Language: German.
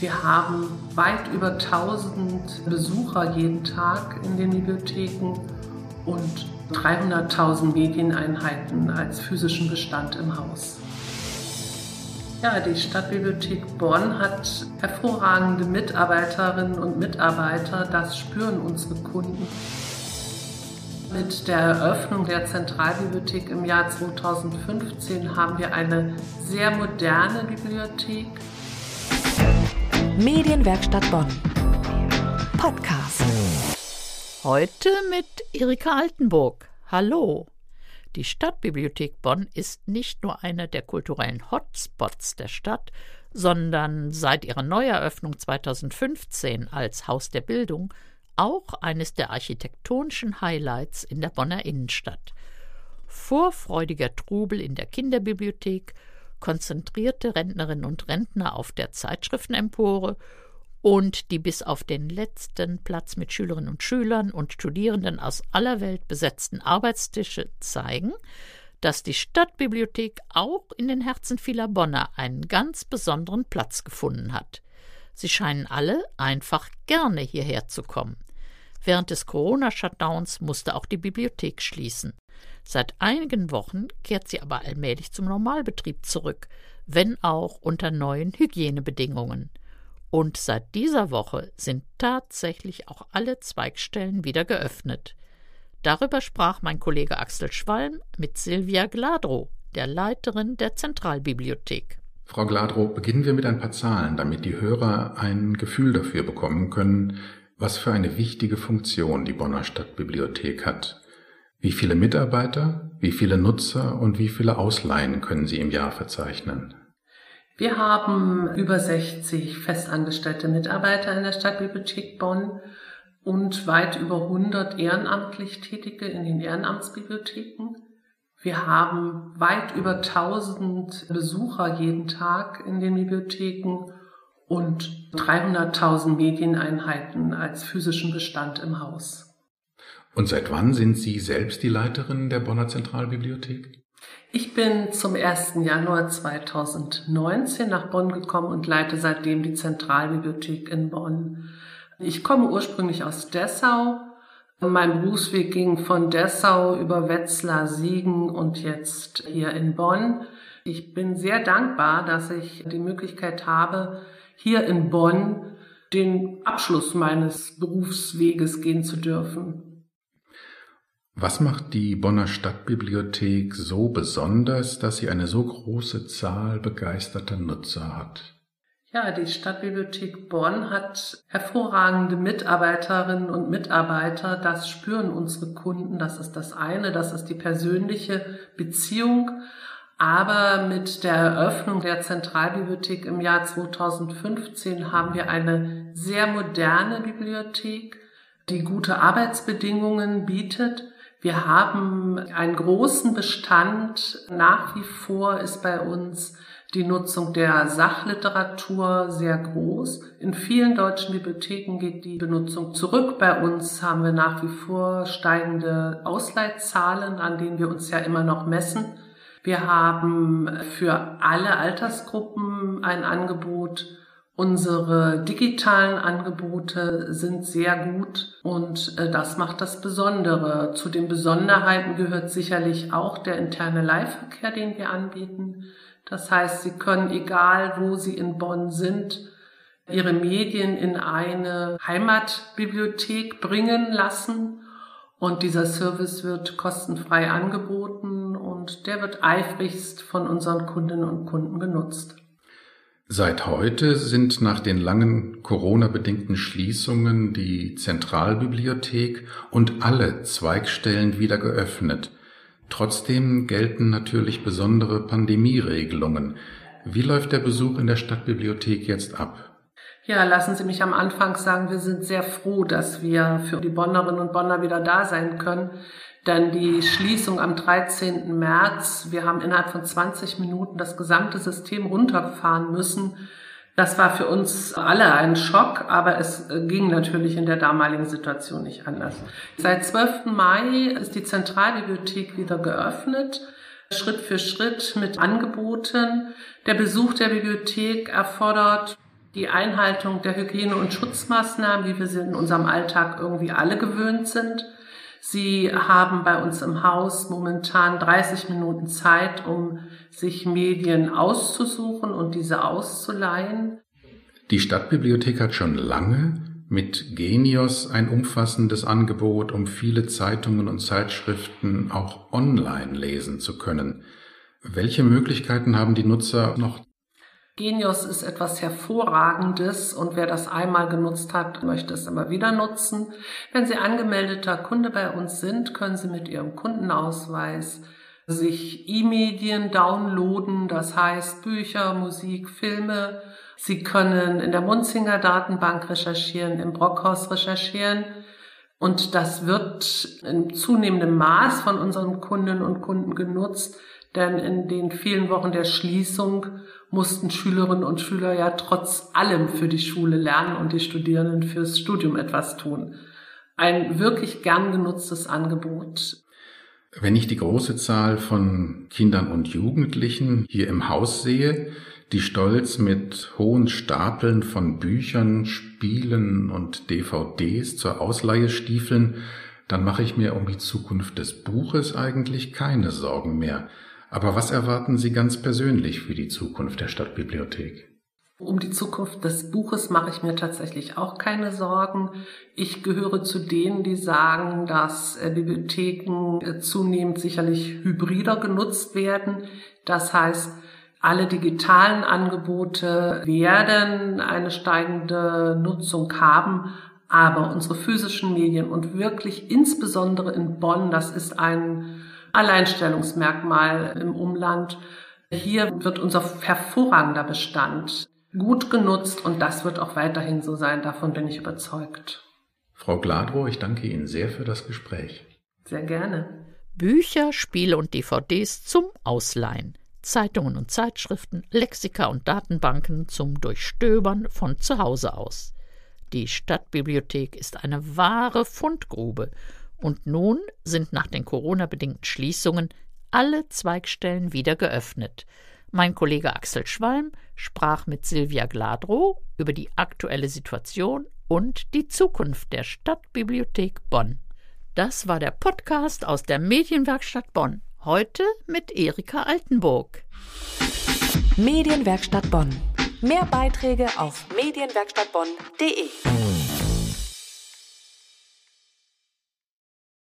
Wir haben weit über 1000 Besucher jeden Tag in den Bibliotheken und 300.000 Medieneinheiten als physischen Bestand im Haus. Ja, die Stadtbibliothek Bonn hat hervorragende Mitarbeiterinnen und Mitarbeiter. Das spüren unsere Kunden. Mit der Eröffnung der Zentralbibliothek im Jahr 2015 haben wir eine sehr moderne Bibliothek. Medienwerkstatt Bonn. Podcast. Heute mit Erika Altenburg. Hallo. Die Stadtbibliothek Bonn ist nicht nur einer der kulturellen Hotspots der Stadt, sondern seit ihrer Neueröffnung 2015 als Haus der Bildung auch eines der architektonischen Highlights in der Bonner Innenstadt. Vorfreudiger Trubel in der Kinderbibliothek, konzentrierte Rentnerinnen und Rentner auf der Zeitschriftenempore und die bis auf den letzten Platz mit Schülerinnen und Schülern und Studierenden aus aller Welt besetzten Arbeitstische zeigen, dass die Stadtbibliothek auch in den Herzen vieler Bonner einen ganz besonderen Platz gefunden hat. Sie scheinen alle einfach gerne hierher zu kommen. Während des Corona-Shutdowns musste auch die Bibliothek schließen. Seit einigen Wochen kehrt sie aber allmählich zum Normalbetrieb zurück, wenn auch unter neuen Hygienebedingungen. Und seit dieser Woche sind tatsächlich auch alle Zweigstellen wieder geöffnet. Darüber sprach mein Kollege Axel Schwalm mit Silvia Gladrow, der Leiterin der Zentralbibliothek. Frau Gladrow, beginnen wir mit ein paar Zahlen, damit die Hörer ein Gefühl dafür bekommen können, was für eine wichtige Funktion die Bonner Stadtbibliothek hat. Wie viele Mitarbeiter, wie viele Nutzer und wie viele Ausleihen können Sie im Jahr verzeichnen? Wir haben über 60 festangestellte Mitarbeiter in der Stadtbibliothek Bonn und weit über 100 ehrenamtlich Tätige in den Ehrenamtsbibliotheken. Wir haben weit über 1000 Besucher jeden Tag in den Bibliotheken und 300.000 Medieneinheiten als physischen Bestand im Haus. Und seit wann sind Sie selbst die Leiterin der Bonner Zentralbibliothek? Ich bin zum 1. Januar 2019 nach Bonn gekommen und leite seitdem die Zentralbibliothek in Bonn. Ich komme ursprünglich aus Dessau. Mein Berufsweg ging von Dessau über Wetzlar, Siegen und jetzt hier in Bonn. Ich bin sehr dankbar, dass ich die Möglichkeit habe, hier in Bonn den Abschluss meines Berufsweges gehen zu dürfen. Was macht die Bonner Stadtbibliothek so besonders, dass sie eine so große Zahl begeisterter Nutzer hat? Ja, die Stadtbibliothek Bonn hat hervorragende Mitarbeiterinnen und Mitarbeiter. Das spüren unsere Kunden. Das ist das eine. Das ist die persönliche Beziehung. Aber mit der Eröffnung der Zentralbibliothek im Jahr 2015 haben wir eine sehr moderne Bibliothek, die gute Arbeitsbedingungen bietet wir haben einen großen Bestand. Nach wie vor ist bei uns die Nutzung der Sachliteratur sehr groß. In vielen deutschen Bibliotheken geht die Benutzung zurück. Bei uns haben wir nach wie vor steigende Ausleitzahlen, an denen wir uns ja immer noch messen. Wir haben für alle Altersgruppen ein Angebot Unsere digitalen Angebote sind sehr gut und äh, das macht das Besondere. Zu den Besonderheiten gehört sicherlich auch der interne Leihverkehr, den wir anbieten. Das heißt, Sie können, egal wo Sie in Bonn sind, Ihre Medien in eine Heimatbibliothek bringen lassen und dieser Service wird kostenfrei angeboten und der wird eifrigst von unseren Kundinnen und Kunden genutzt. Seit heute sind nach den langen Corona-bedingten Schließungen die Zentralbibliothek und alle Zweigstellen wieder geöffnet. Trotzdem gelten natürlich besondere Pandemieregelungen. Wie läuft der Besuch in der Stadtbibliothek jetzt ab? Ja, lassen Sie mich am Anfang sagen, wir sind sehr froh, dass wir für die Bonnerinnen und Bonner wieder da sein können. Dann die Schließung am 13. März. Wir haben innerhalb von 20 Minuten das gesamte System runterfahren müssen. Das war für uns alle ein Schock, aber es ging natürlich in der damaligen Situation nicht anders. Seit 12. Mai ist die Zentralbibliothek wieder geöffnet. Schritt für Schritt mit Angeboten. Der Besuch der Bibliothek erfordert die Einhaltung der Hygiene- und Schutzmaßnahmen, wie wir sie in unserem Alltag irgendwie alle gewöhnt sind. Sie haben bei uns im Haus momentan 30 Minuten Zeit, um sich Medien auszusuchen und diese auszuleihen. Die Stadtbibliothek hat schon lange mit Genios ein umfassendes Angebot, um viele Zeitungen und Zeitschriften auch online lesen zu können. Welche Möglichkeiten haben die Nutzer noch Genius ist etwas Hervorragendes und wer das einmal genutzt hat, möchte es immer wieder nutzen. Wenn Sie angemeldeter Kunde bei uns sind, können Sie mit Ihrem Kundenausweis sich E-Medien downloaden, das heißt Bücher, Musik, Filme. Sie können in der Munzinger Datenbank recherchieren, im Brockhaus recherchieren. Und das wird in zunehmendem Maß von unseren Kundinnen und Kunden genutzt, denn in den vielen Wochen der Schließung mussten Schülerinnen und Schüler ja trotz allem für die Schule lernen und die Studierenden fürs Studium etwas tun. Ein wirklich gern genutztes Angebot. Wenn ich die große Zahl von Kindern und Jugendlichen hier im Haus sehe, die stolz mit hohen Stapeln von Büchern, Spielen und DVDs zur Ausleihe stiefeln, dann mache ich mir um die Zukunft des Buches eigentlich keine Sorgen mehr. Aber was erwarten Sie ganz persönlich für die Zukunft der Stadtbibliothek? Um die Zukunft des Buches mache ich mir tatsächlich auch keine Sorgen. Ich gehöre zu denen, die sagen, dass äh, Bibliotheken äh, zunehmend sicherlich hybrider genutzt werden. Das heißt, alle digitalen Angebote werden eine steigende Nutzung haben, aber unsere physischen Medien und wirklich insbesondere in Bonn, das ist ein Alleinstellungsmerkmal im Umland. Hier wird unser hervorragender Bestand gut genutzt und das wird auch weiterhin so sein. Davon bin ich überzeugt. Frau Gladrow, ich danke Ihnen sehr für das Gespräch. Sehr gerne. Bücher, Spiele und DVDs zum Ausleihen. Zeitungen und Zeitschriften, Lexika und Datenbanken zum Durchstöbern von zu Hause aus. Die Stadtbibliothek ist eine wahre Fundgrube und nun sind nach den Corona-bedingten Schließungen alle Zweigstellen wieder geöffnet. Mein Kollege Axel Schwalm sprach mit Silvia Gladrow über die aktuelle Situation und die Zukunft der Stadtbibliothek Bonn. Das war der Podcast aus der Medienwerkstatt Bonn. Heute mit Erika Altenburg. Medienwerkstatt Bonn. Mehr Beiträge auf medienwerkstattbonn.de.